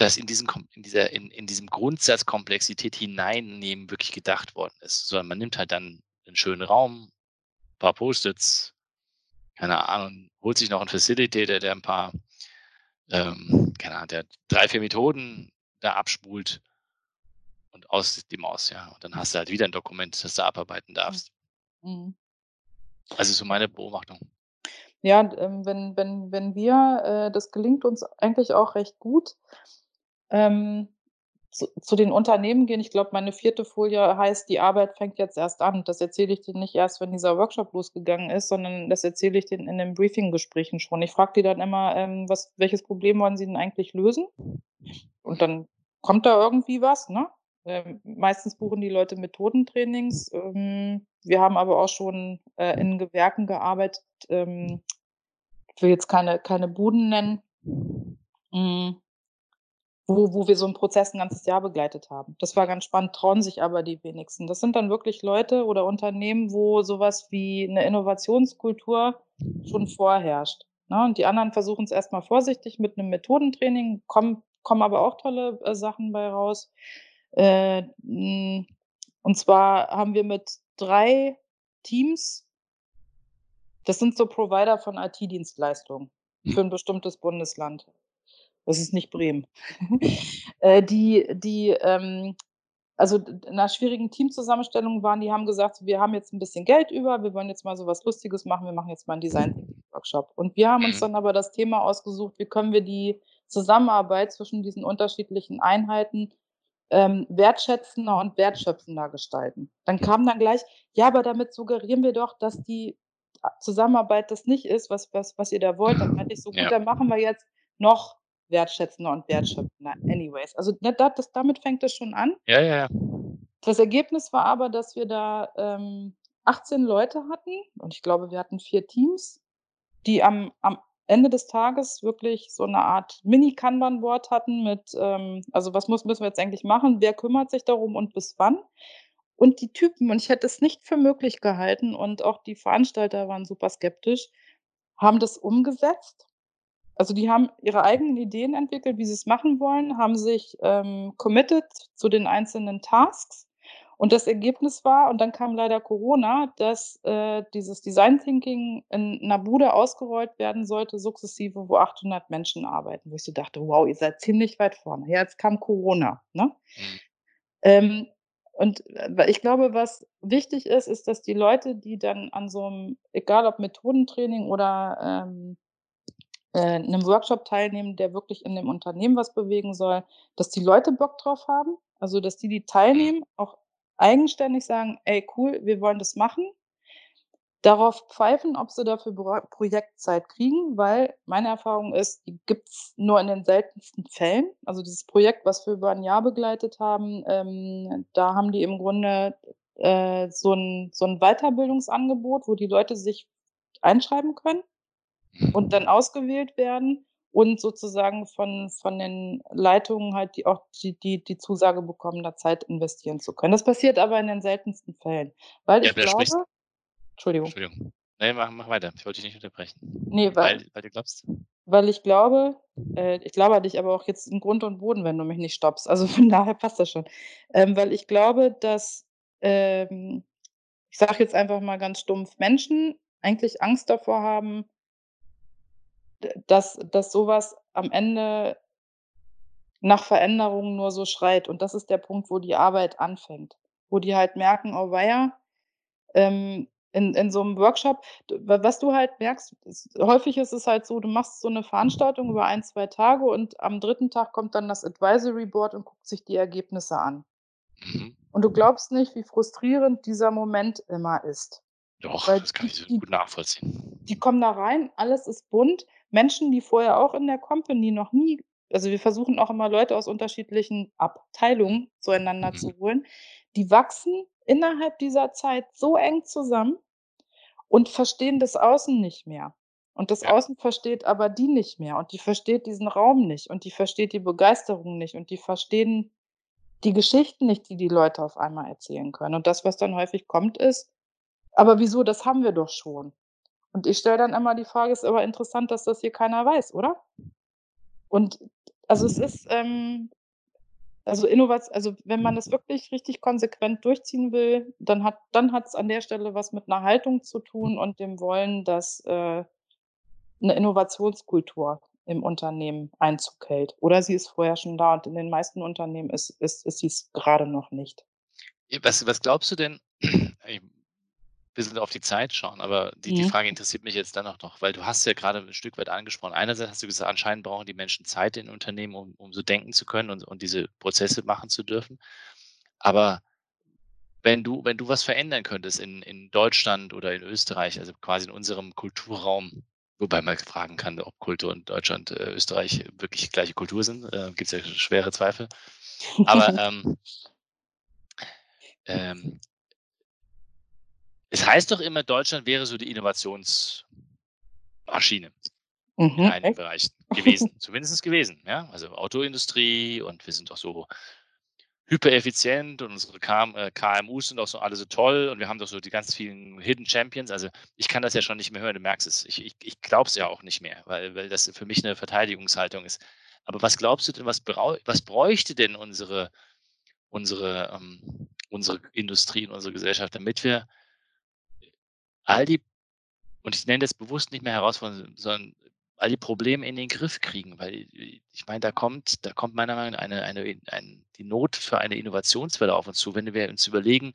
S1: dass in diesem in dieser in in diesem Grundsatz Komplexität hineinnehmen wirklich gedacht worden ist, sondern man nimmt halt dann 'n schönen Raum, paar Post-its, keine Ahnung, holt sich noch 'n Facilitator, der 'n paar, ähm, keine Ahnung, der 3, 4 Methoden da abspult und aus ist die Maus, ja. Und dann hast du halt wieder 'n Dokument, das du abarbeiten
S2: Mhm.
S1: darfst.
S2: Mhm.
S1: Also, so meine Beobachtung.
S2: Ja, ähm, wenn wenn wenn wir äh, das gelingt uns eigentlich auch recht gut, ähm, zu zu den Unternehmen gehen. Ich glaube, meine 4. Folie heißt: „Die Arbeit fängt jetzt erst an.“ Das erzähle ich denen nicht erst, wenn dieser Workshop losgegangen ist, sondern das erzähle ich denen in den Briefinggesprächen schon. Ich frage die dann immer, ähm: „Was welches Problem wollen Sie denn eigentlich lösen?“ Und
S1: Mhm.
S2: dann kommt da irgendwie was, ne? Ähm, meistens buchen die Leute Methodentrainings. Ähm, wir haben aber auch schon, äh, in Gewerken gearbeitet, ähm, ich will jetzt keine keine Buden nennen. Hm. Wo wo wir so 'n Prozess 'n ganzes Jahr begleitet haben. Das war ganz spannend, trauen sich aber die wenigsten. Das sind dann wirklich Leute oder Unternehmen, wo so was wie 'ne Innovationskultur schon vorherrscht, ne? Und die anderen versuchen's erst mal vorsichtig mit 'nem Methodentraining, kommen kommen aber auch tolle, äh, Sachen bei raus. Äh, und zwar haben wir mit 3 Teams das sind so Provider von IT-Dienstleistungen für 'n bestimmtes Bundesland. Das ist nicht Bremen. Äh, die die, ähm also, 'ner schwierigen Teamzusammenstellung waren die haben gesagt: „Wir haben jetzt 'n bisschen Geld über, wir wollen jetzt mal so was Lustiges machen, wir machen jetzt mal 'n Design-Thinking-Workshop.“ Und wir haben uns
S1: Mhm.
S2: dann aber das Thema ausgesucht, wie können wir die Zusammenarbeit zwischen diesen unterschiedlichen Einheiten, ähm, wertschätzender und wertschöpfender gestalten. Dann kam dann gleich: „Ja, aber damit suggerieren wir doch, dass die a Zusammenarbeit das nicht ist, was was was ihr da wollt.“ Dann meinte ich so: „Gut,
S1: Ja.
S2: dann machen wir jetzt noch wertschätzender und wertschöpfender anyways.“ Also, ne, da das damit fängt das schon an.
S1: Ja, ja, ja.
S2: Das Ergebnis war aber, dass wir da, ähm, 18 Leute hatten und ich glaube, wir hatten 4 Teams, die am am Ende des Tages wirklich so 'ne Art Mini-Kanban-Board hatten mit, ähm also, was muss müssen wir jetzt eigentlich machen? Wer kümmert sich darum und bis wann? Und die Typen und ich hätte es nicht für möglich gehalten und auch die Veranstalter waren super skeptisch, haben das umgesetzt. Also, die haben ihre eigenen Ideen entwickelt, wie sie's machen wollen, haben sich, ähm, committed zu den einzelnen Tasks. Und das Ergebnis war und dann kam leider Corona, dass, äh, dieses Design Thinking in 'ner Bude ausgerollt werden sollte sukzessive, wo 800 Menschen arbeiten, wo ich so dachte: „Wow, ihr seid ziemlich weit vorne.“ Ja, jetzt kam Corona, ne?
S1: Mhm.
S2: Ähm, und, äh, ich glaube, was wichtig ist, ist, dass die Leute, die dann an so 'nem egal ob Methodentraining oder, ähm, äh, 'nem Workshop teilnehmen, der wirklich in dem Unternehmen was bewegen soll, dass die Leute Bock drauf haben, also, dass die, die
S1: Mhm.
S2: teilnehmen, auch eigenständig sagen: „Ey, cool, wir wollen das machen.“ Darauf pfeifen, ob sie dafür Projektzeit kriegen, weil meine Erfahrung ist, die gibt's nur in den seltensten Fällen. Also, dieses Projekt, was wir über 'n Jahr begleitet haben, ähm, da haben die im Grunde, äh, so 'n so 'n Weiterbildungsangebot, wo die Leute sich einschreiben können und dann ausgewählt werden und sozusagen von von den Leitungen halt die auch die die die Zusage bekommen, da Zeit investieren zu können. Das passiert aber in den seltensten Fällen, weil
S1: Ja,
S2: ich glaube Entschuldigung.
S1: Entschuldigung. Ne, mach mach weiter. Ich wollte dich nicht unterbrechen.
S2: Ne, weil
S1: Weil weil du glaubst
S2: weil ich glaube äh, ich labere dich aber auch jetzt in Grund und Boden, wenn du mich nicht stoppst. Also, von daher passt das schon. Ähm, weil ich glaube, dass, ähm, ich sage jetzt einfach mal ganz stumpf, Menschen eigentlich Angst davor haben dass dass so was am Ende nach Veränderung nur so schreit. Und das ist der Punkt, wo die Arbeit anfängt, wo die halt merken: „Oh weia“, ähm, in in so 'nem Workshop was du halt merkst, ist häufig ist es halt so, du machst so 'ne Veranstaltung über 1, 2 Tage und am 3. Tag kommt dann das Advisory Board und guckt sich die Ergebnisse an.
S1: Mhm.
S2: Und du glaubst nicht, wie frustrierend dieser Moment immer ist.
S1: Doch,
S2: Weil
S1: das kann ich so
S2: die
S1: gut nachvollziehen.
S2: die kommen da rein, alles ist bunt. Menschen, die vorher auch in der Company noch nie also, wir versuchen auch immer Leute aus unterschiedlichen Abteilungen zueinander
S1: Mhm.
S2: zu holen. Die wachsen innerhalb dieser Zeit so eng zusammen und verstehen das Außen nicht mehr. Und das. Außen versteht aber die nicht mehr und die versteht diesen Raum nicht und die versteht die Begeisterung nicht und die verstehen die Geschichten nicht, die die Leute auf einmal erzählen können. Und das, was dann häufig kommt, ist: „Aber wieso, das haben wir doch schon.“ Und ich stelle dann immer die Frage: „Ist aber interessant, dass das hier keiner weiß, oder?“ Und also, es ist, ähm also, Innovat also, wenn man das wirklich richtig konsequent durchziehen will, dann hat dann hat's an der Stelle was mit 'ner Haltung zu tun und dem Wollen, dass, äh, 'ne Innovationskultur im Unternehmen Einzug hält. Oder sie ist vorher schon da und in den meisten Unternehmen ist ist ist sie's grade noch nicht.
S1: Was was glaubst du denn ähm, bisschen auf die Zeit schauen, aber die die
S2: Mhm.
S1: Frage interessiert mich jetzt dennoch noch, weil du hast ja grade 'n Stück weit angesprochen. Einerseits hast du gesagt, anscheinend brauchen die Menschen Zeit in Unternehmen, um um so denken zu können und und diese Prozesse machen zu dürfen. Aber wenn du wenn du was verändern könntest in in Deutschland oder in Österreich, also, quasi in unserem Kulturraum, wobei man fragen kann, ob Kultur in Deutschland, äh, Österreich wirklich gleiche Kultur sind, äh, gibt's ja schwere Zweifel. Aber, ähm ähm, es heißt doch immer, Deutschland wäre so die Innovationsmaschine in
S2: Mhm,
S1: einigen
S2: echt?
S1: Bereichen gewesen, zumindest gewesen, ja? Also Autoindustrie und wir sind doch so hypereffizient und unsere KM äh, KMUs sind auch so alle so toll und wir haben doch so die ganz vielen Hidden Champions. Also, ich kann das ja schon nicht mehr hören, du merkst es. Ich ich ich glaube es ja auch nicht mehr, weil weil das für mich 'ne Verteidigungshaltung ist. Aber was glaubst du denn, was brau was bräuchte denn unsere unsere, ähm unsere Industrie und unsere Gesellschaft, damit wir all die und ich nenne das bewusst nicht mehr Herausforderungen, sondern all die Probleme in den Griff kriegen, weil ich meine, da kommt da kommt meiner Meinung nach eine eine in ein die Not für eine Innovationswelle auf uns zu, wenn wir uns überlegen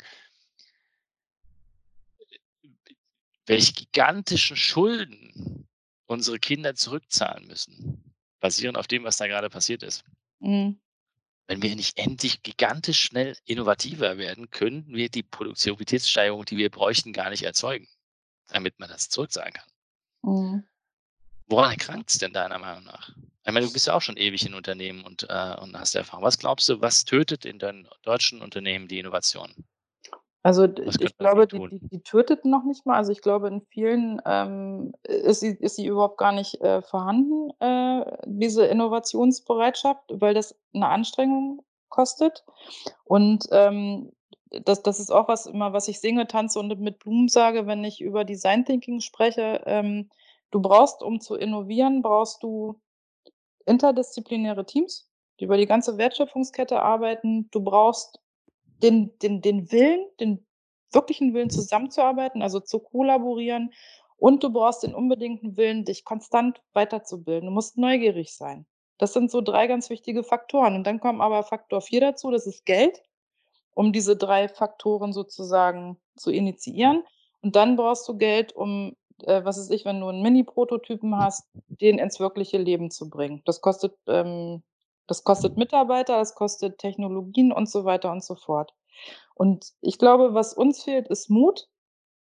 S1: welche gigantischen Schulden unsere Kinder zurückzahlen müssen, basierend auf dem, was da grade passiert ist.
S2: Mhm.
S1: Wenn wir nicht endlich gigantisch schnell innovativer werden, könnten wir die Produktivitätssteigerung, die wir bräuchten, gar nicht erzeugen, damit man das zurückzahlen kann.
S2: Mhm.
S1: Woran krankt's denn deiner Meinung nach? Ich meine, du bist ja auch schon ewig in Unternehmen und, äh und hast Erfahrung. Was glaubst du, was tötet in den deutschen Unternehmen die Innovation?
S2: Also, ich glaube, die die die tötet noch nicht mal. Also, ich glaube, in vielen, ähm, ist sie ist sie überhaupt gar nicht, äh, vorhanden, äh, diese Innovationsbereitschaft, weil das 'ne Anstrengung kostet. Und, ähm, das das ist auch was immer, was ich singe, tanze und mit Blumen sage, wenn ich über Design Thinking spreche. Ähm, du brauchst, um zu innovieren, brauchst du interdisziplinäre Teams, die über die ganze Wertschöpfungskette arbeiten. Du brauchst den den den Willen, den wirklichen Willen, zusammenzuarbeiten, also zu kollaborieren. Und du brauchst den unbedingten Willen, dich konstant weiterzubilden. Du musst neugierig sein. Das sind so 3 ganz wichtige Faktoren. Und dann kommt aber Faktor 4 dazu, das ist Geld, um diese 3 Faktoren sozusagen zu initiieren. Und dann brauchst du Geld, um, äh, was weiß ich, wenn du 'n Mini-Prototypen hast, den ins wirkliche Leben zu bringen. Das kostet, ähm das kostet Mitarbeiter, das kostet Technologien und so weiter und so fort. Und ich glaube, was uns fehlt, ist Mut.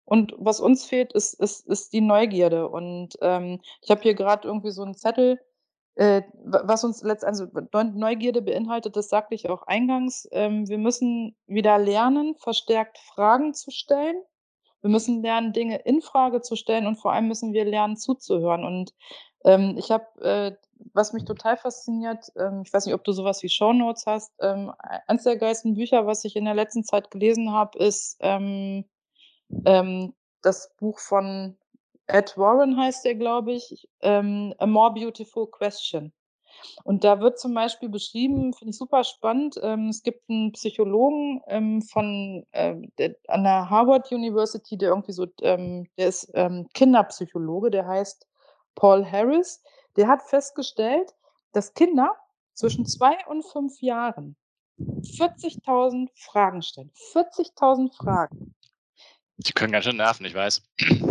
S2: Und was uns fehlt, ist ist ist die Neugierde. Und, ähm, ich habe hier grad irgendwie so 'n Zettel, was uns letzt also, Neu Neugierde beinhaltet, das sagte ich auch eingangs. Ähm, wir müssen wieder lernen, verstärkt Fragen zu stellen. Wir müssen lernen, Dinge infrage zu stellen und vor allem müssen wir lernen, zuzuhören. Und, ähm, ich habe, äh was mich total fasziniert, ähm ich weiß nicht, ob du so was wie Shownotes hast. Ei eins der geilsten Bücher, was ich in der letzten Zeit gelesen habe, ist, das Buch von Ed Warren heißt der, glaube ich, ähm, „A More Beautiful Question“. Und da wird zum Beispiel beschrieben, finde ich super spannend, ähm, es gibt 'n Psychologen, ähm, von, ähm der an der Harvard University, der irgendwie so, ähm der ist, ähm, Kinderpsychologe, der heißt Paul Harris. Der hat festgestellt, dass Kinder zwischen 2 und 5 Jahren 40.000 Fragen stellen. 40.000 Fragen.
S1: Die können ganz schön nerven, ich weiß.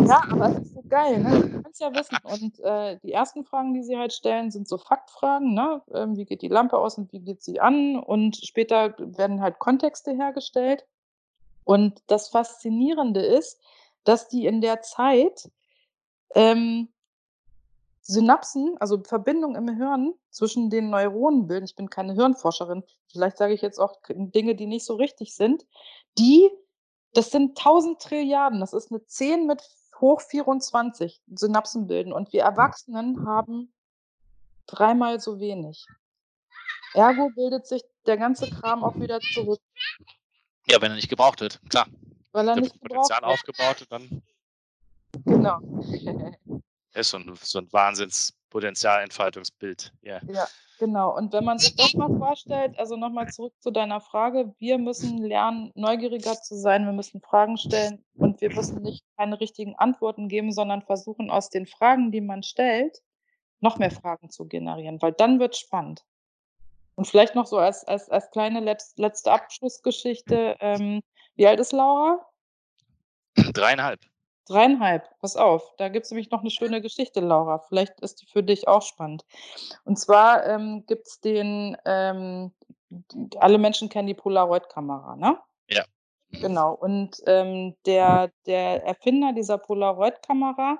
S2: Ja, aber es ist geil, ne? Die wollen's ja wissen. Und, äh, die ersten Fragen, die sie halt stellen, sind so Faktfragen, ne? Ähm, wie geht die Lampe aus und wie geht sie an? Und später werden halt Kontexte hergestellt. Und das Faszinierende ist, dass die in der Zeit, ähm Synapsen, also Verbindungen im Hirn zwischen den Neuronen bilden. Ich bin keine Hirnforscherin. Vielleicht sage ich jetzt auch Dinge, die nicht so richtig sind. Die das sind 1.000 Trilliarden. Das ist 'ne 10 mit hoch 24 Synapsen bilden. Und wir Erwachsenen haben dreimal so wenig. Ergo bildet sich der ganze Kram auch wieder zurück.
S1: Ja, wenn er nicht gebraucht wird, klar.
S2: Weil er
S1: Da
S2: nicht
S1: wird
S2: gebraucht
S1: Potenzial
S2: wird.
S1: aufgebaut und dann
S2: Genau.
S1: ist so 'n so 'n Wahnsinns-Potenzialentfaltungsbild, ja.
S2: Ja, genau. Und wenn man sich das mal vorstellt also, noch mal zurück zu deiner Frage. Wir müssen lernen, neugieriger zu sein. Wir müssen Fragen stellen und wir müssen nicht keine richtigen Antworten geben, sondern versuchen, aus den Fragen, die man stellt, noch mehr Fragen zu generieren, weil dann wird's spannend. Und vielleicht noch so als als als kleine letz letzte Abschlussgeschichte, ähm, wie alt ist Laura?
S1: 3,5.
S2: 3,5. Pass auf, da gibt's nämlich noch 'ne schöne Geschichte, Laura. Vielleicht ist die für dich auch spannend. Und zwar, ähm, gibt's den, ähm alle Menschen kennen die Polaroid-Kamera, ne?
S1: Ja. Mhm.
S2: Genau. Und, ähm, der der Erfinder dieser Polaroid-Kamera,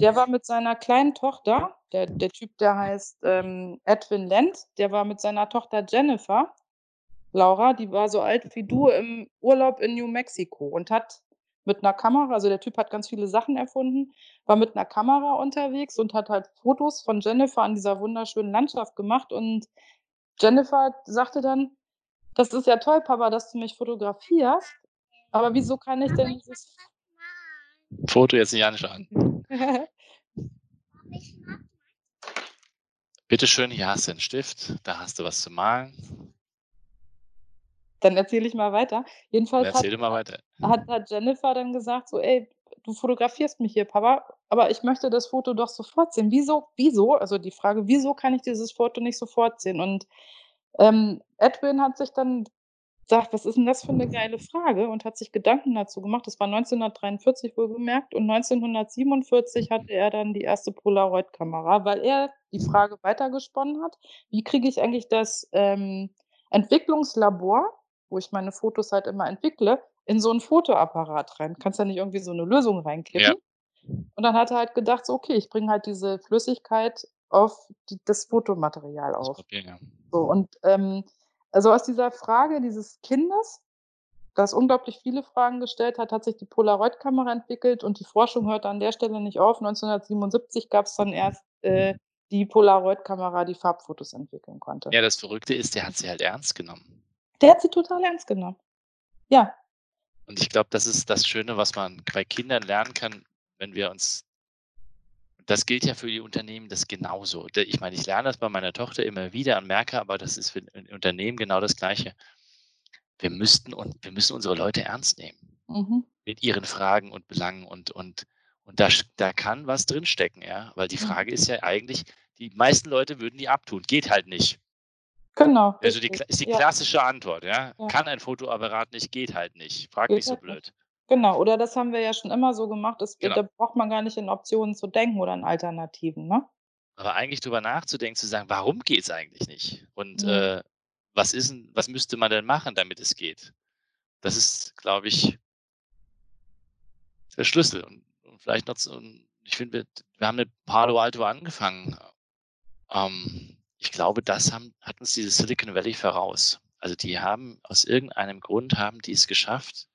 S2: der war mit seiner kleinen Tochter der der Typ, der heißt, ähm, Edwin Land, der war mit seiner Tochter Jennifer Laura, die war so alt wie du im Urlaub in New Mexico und hat mit 'ner Kamera also, der Typ hat ganz viele Sachen erfunden, war mit 'ner Kamera unterwegs und hat halt Fotos von Jennifer an dieser wunderschönen Landschaft gemacht und Jennifer sagte dann: „Das ist ja toll, Papa, dass du mich fotografierst, aber wieso kann ich denn dieses“
S1: Foto jetzt nicht anschauen. Bitte schön, hier hast du 'n Stift, da hast du was zum Malen.
S2: Dann erzähle ich mal weiter. Jedenfalls hat
S1: weiter.
S2: hat hat Jennifer dann gesagt so: „Ey, du fotografierst mich hier, Papa, aber ich möchte das Foto doch sofort sehen. Wieso wieso?“ Also, die Frage: „Wieso kann ich dieses Foto nicht sofort sehen?“ Und, ähm, Edwin hat sich dann gesagt: „Was ist 'n das für 'ne geile Frage?“ und hat sich Gedanken dazu gemacht. Das war 1943 wohlgemerkt und 1947 hatte er dann die 1. Polaroid-Kamera, weil er die Frage weitergesponnen hat: „Wie kriege ich eigentlich das, ähm, Entwicklungslabor, wo ich meine Fotos halt immer entwickle, in so 'n Fotoapparat rein?“ Kannst ja nicht irgendwie so 'ne Lösung
S1: Ja.
S2: reinkippen. Und dann hat er halt gedacht so: „Okay, ich bringe halt diese Flüssigkeit auf die das Fotomaterial
S1: Das
S2: auf.“
S1: Papier, ja.
S2: So und, ähm, also, aus dieser Frage dieses Kindes, das unglaublich viele Fragen gestellt hat, hat sich die Polaroid-Kamera entwickelt und die Forschung hörte an der Stelle nicht auf. 1977 gab's dann erst, äh, die Polaroid-Kamera, die Farbfotos entwickeln konnte.
S1: Ja, das Verrückte ist, der hat sie halt ernst genommen.
S2: Der hat sie total ernst genommen. Ja.
S1: Und ich glaube, das ist das Schöne, was man bei Kindern lernen kann, wenn wir uns das gilt ja für die Unternehmen das genauso. Ich meine, ich lerne das bei meiner Tochter immer wieder und merke aber, das ist für 'n Unternehmen genau das Gleiche. Wir müssten und wir müssen unsere Leute ernst nehmen
S2: Mhm.
S1: mit ihren Fragen und Belangen und und und da da kann was drinstecken, ja? Weil die. Frage ist ja eigentlich die meisten Leute würden die abtun. Geht halt nicht.
S2: Genau,
S1: Also, die ist die
S2: Ja.
S1: klassische Antwort, ja?
S2: Ja.
S1: Kann ein Fotoapparat nicht, geht halt nicht. Frag
S2: Geht
S1: nicht so
S2: halt nicht.
S1: blöd.
S2: Genau, oder das haben wir ja schon immer so gemacht, das
S1: Genau.
S2: da braucht man gar nicht in Optionen zu denken oder in Alternativen, ne?
S1: Aber eigentlich drüber nachzudenken, zu sagen: „Warum geht's eigentlich nicht? Und,
S2: Mhm.
S1: äh, was ist was müsste man denn machen, damit es geht?“ Das ist, glaube ich der Schlüssel und und vielleicht noch zu ich finde, wir wir haben mit Palo Alto angefangen. Ähm, ich glaube, das haben hat uns dieses Silicon Valley voraus. Also, die haben aus irgendeinem Grund haben die es geschafft,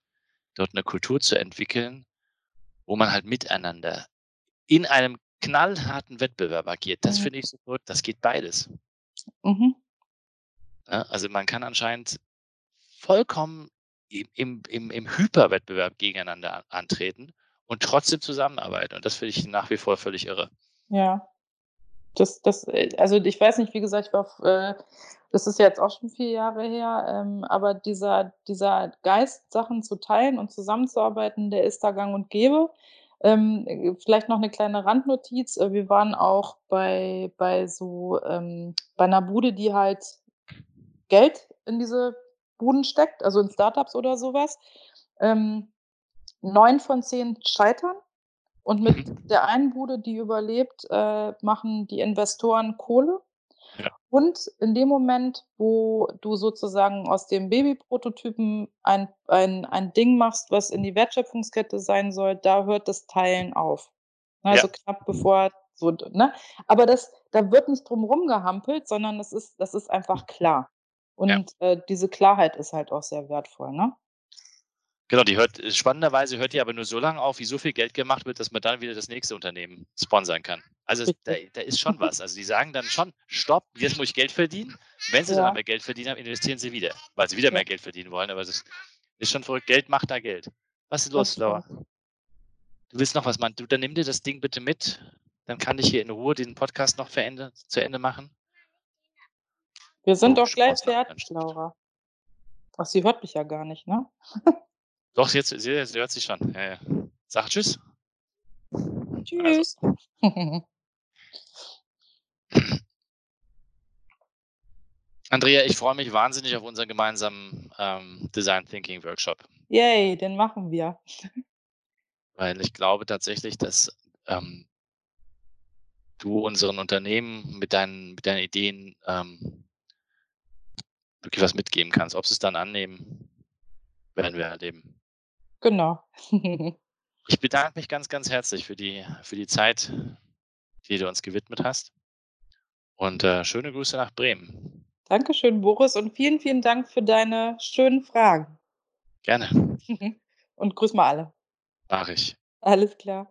S1: dort 'ne Kultur zu entwickeln, wo man halt miteinander in einem knallharten Wettbewerb agiert. Das
S2: Mhm.
S1: finde ich so verrückt. Das geht beides.
S2: Mhm.
S1: Ja, also, man kann anscheinend vollkommen im im im Hyperwettbewerb gegeneinander antreten und trotzdem zusammenarbeiten und das finde ich nach wie vor völlig irre.
S2: Ja. Das das äh, also, ich weiß nicht, wie gesagt, ich war äh, das ist jetzt auch schon 4 Jahre her, ähm, aber dieser dieser Geist, Sachen zu teilen und zusammenzuarbeiten, der ist da gang und gäbe. Ähm, äh, vielleicht noch 'ne kleine Randnotiz. Äh, wir waren auch bei bei so ähm, bei 'ner Bude, die halt Geld in diese Buden steckt, also, in Start-ups oder so was. Ähm, 9 von 10 scheitern und mit
S1: Mhm.
S2: der einen Bude, die überlebt, äh, machen die Investoren Kohle.
S1: Ja.
S2: Und in dem Moment, wo du sozusagen aus dem Babyprototypen ein ein ein Ding machst, was in die Wertschöpfungskette sein soll, da hört das Teilen auf. Ne,
S1: Ja.
S2: also, knapp bevor so ne? Aber das da wird nicht drum rumgehampelt, sondern das ist das ist einfach klar.
S1: Ja.
S2: Und, äh, diese Klarheit ist halt auch sehr wertvoll, ne?
S1: Genau, die hört spannenderweise hört die aber nur so lange auf, wie so viel Geld gemacht wird, dass man dann wieder das nächste Unternehmen sponsern kann. Also, da da ist schon was. Also, die sagen dann schon: „Stopp, jetzt muss ich Geld verdienen.“ Wenn sie dann
S2: Ja.
S1: aber Geld verdient haben, investieren sie wieder, weil sie wieder
S2: Ja.
S1: mehr Geld verdienen wollen, aber das ist schon verrückt. Geld macht da Geld. Was ist los, Laura? Du willst noch was machen. Du, dann nimm dir das Ding bitte mit, dann kann ich hier in Ruhe diesen Podcast noch Ende zu Ende machen.
S2: Wir sind
S1: Oh,
S2: doch gleich fertig. Laura. Ach, sie hört mich ja gar nicht, ne?
S1: Doch, jetzt sie sie hört sich schon. Ja, ja. Sag tschüss. Also
S2: Tschüss.
S1: Andrea, ich freue mich wahnsinnig auf unseren gemeinsamen, ähm, Design Thinking Workshop.
S2: Yay, den machen wir.
S1: Weil ich glaube tatsächlich, dass, ähm du unseren Unternehmen mit deinen mit deinen Ideen, ähm wirklich was mitgeben kannst. Ob sie's dann annehmen, werden wir erleben.
S2: Genau.
S1: Ich bedanke mich ganz, ganz herzlich für die für die Zeit, die du uns gewidmet hast. Und, äh, schöne Grüße nach Bremen.
S2: Dankeschön, Boris, und vielen, vielen Dank für deine schönen Fragen.
S1: Gerne.
S2: Und grüß mal alle.
S1: Mache ich.
S2: Alles klar.